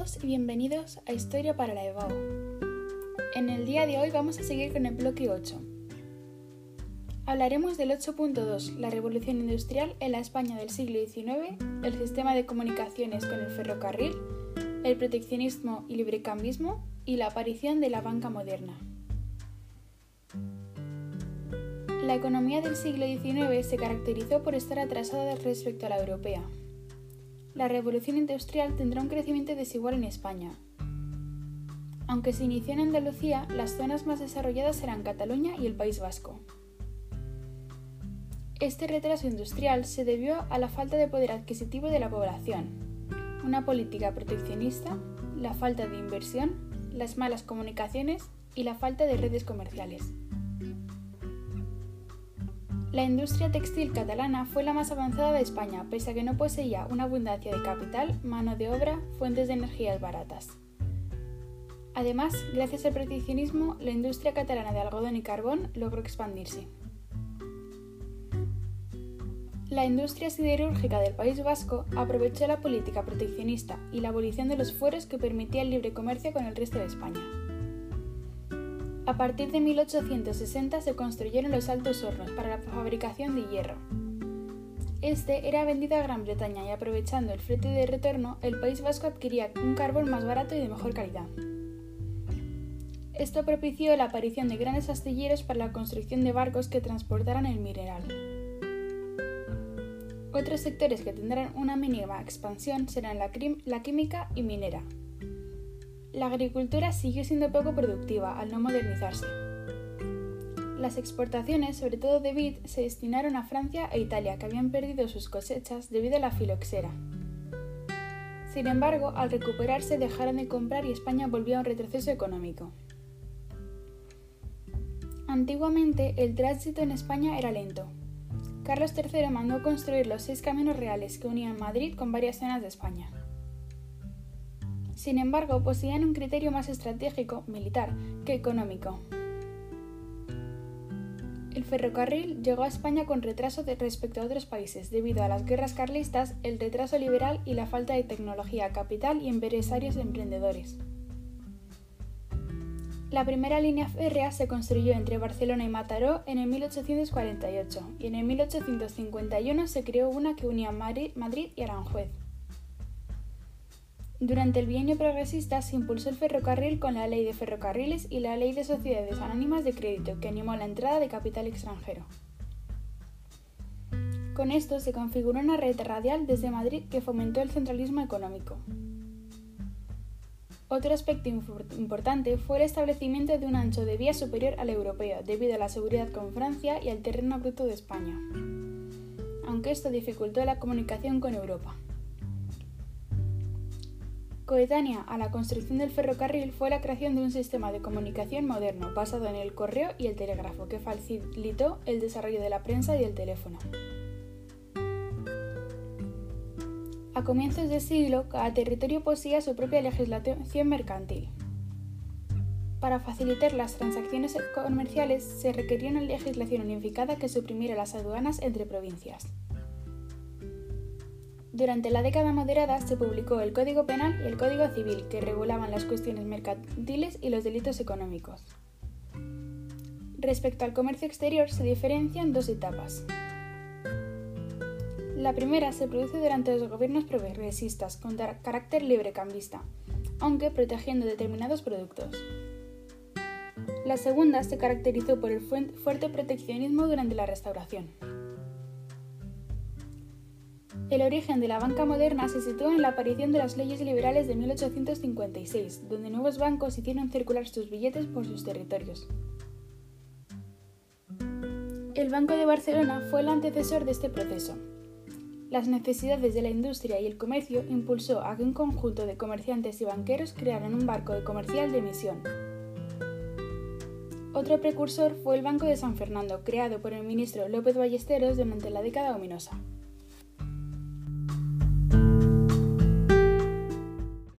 y bienvenidos a Historia para la EBAU. En el día de hoy vamos a seguir con el bloque 8. Hablaremos del 8.2, la revolución industrial en la España del siglo XIX, el sistema de comunicaciones con el ferrocarril, el proteccionismo y librecambismo y la aparición de la banca moderna. La economía del siglo XIX se caracterizó por estar atrasada respecto a la europea, la revolución industrial tendrá un crecimiento desigual en España. Aunque se inició en Andalucía, las zonas más desarrolladas eran Cataluña y el País Vasco. Este retraso industrial se debió a la falta de poder adquisitivo de la población, una política proteccionista, la falta de inversión, las malas comunicaciones y la falta de redes comerciales. La industria textil catalana fue la más avanzada de España, pese a que no poseía una abundancia de capital, mano de obra, fuentes de energías baratas. Además, gracias al proteccionismo, la industria catalana de algodón y carbón logró expandirse. La industria siderúrgica del País Vasco aprovechó la política proteccionista y la abolición de los fueros que permitía el libre comercio con el resto de España. A partir de 1860 se construyeron los altos hornos para la fabricación de hierro. Este era vendido a Gran Bretaña y aprovechando el flete de retorno, el País Vasco adquiría un carbón más barato y de mejor calidad. Esto propició la aparición de grandes astilleros para la construcción de barcos que transportaran el mineral. Otros sectores que tendrán una mínima expansión serán la, la química y minera, la agricultura siguió siendo poco productiva al no modernizarse. Las exportaciones, sobre todo de vid, se destinaron a Francia e Italia, que habían perdido sus cosechas debido a la filoxera. Sin embargo, al recuperarse dejaron de comprar y España volvió a un retroceso económico. Antiguamente, el tránsito en España era lento. Carlos III mandó construir los seis caminos reales que unían Madrid con varias zonas de España. Sin embargo, poseían un criterio más estratégico, militar, que económico. El ferrocarril llegó a España con retraso respecto a otros países debido a las guerras carlistas, el retraso liberal y la falta de tecnología, capital y empresarios emprendedores. La primera línea férrea se construyó entre Barcelona y Mataró en el 1848 y en el 1851 se creó una que unía Madrid y Aranjuez. Durante el bienio progresista se impulsó el ferrocarril con la Ley de Ferrocarriles y la Ley de Sociedades Anónimas de Crédito, que animó la entrada de capital extranjero. Con esto se configuró una red radial desde Madrid que fomentó el centralismo económico. Otro aspecto importante fue el establecimiento de un ancho de vía superior al europeo, debido a la seguridad con Francia y al terreno bruto de España, aunque esto dificultó la comunicación con Europa. Coetánea a la construcción del ferrocarril fue la creación de un sistema de comunicación moderno basado en el correo y el telégrafo que facilitó el desarrollo de la prensa y el teléfono. A comienzos de siglo, cada territorio poseía su propia legislación mercantil. Para facilitar las transacciones comerciales se requería una legislación unificada que suprimiera las aduanas entre provincias. Durante la década moderada se publicó el Código Penal y el Código Civil, que regulaban las cuestiones mercantiles y los delitos económicos. Respecto al comercio exterior se diferencian dos etapas. La primera se produce durante los gobiernos progresistas con carácter librecambista, aunque protegiendo determinados productos. La segunda se caracterizó por el fuerte proteccionismo durante la restauración. El origen de la banca moderna se sitúa en la aparición de las leyes liberales de 1856, donde nuevos bancos hicieron circular sus billetes por sus territorios. El Banco de Barcelona fue el antecesor de este proceso. Las necesidades de la industria y el comercio impulsó a que un conjunto de comerciantes y banqueros crearan un barco de comercial de emisión. Otro precursor fue el Banco de San Fernando, creado por el ministro López Ballesteros durante la década ominosa.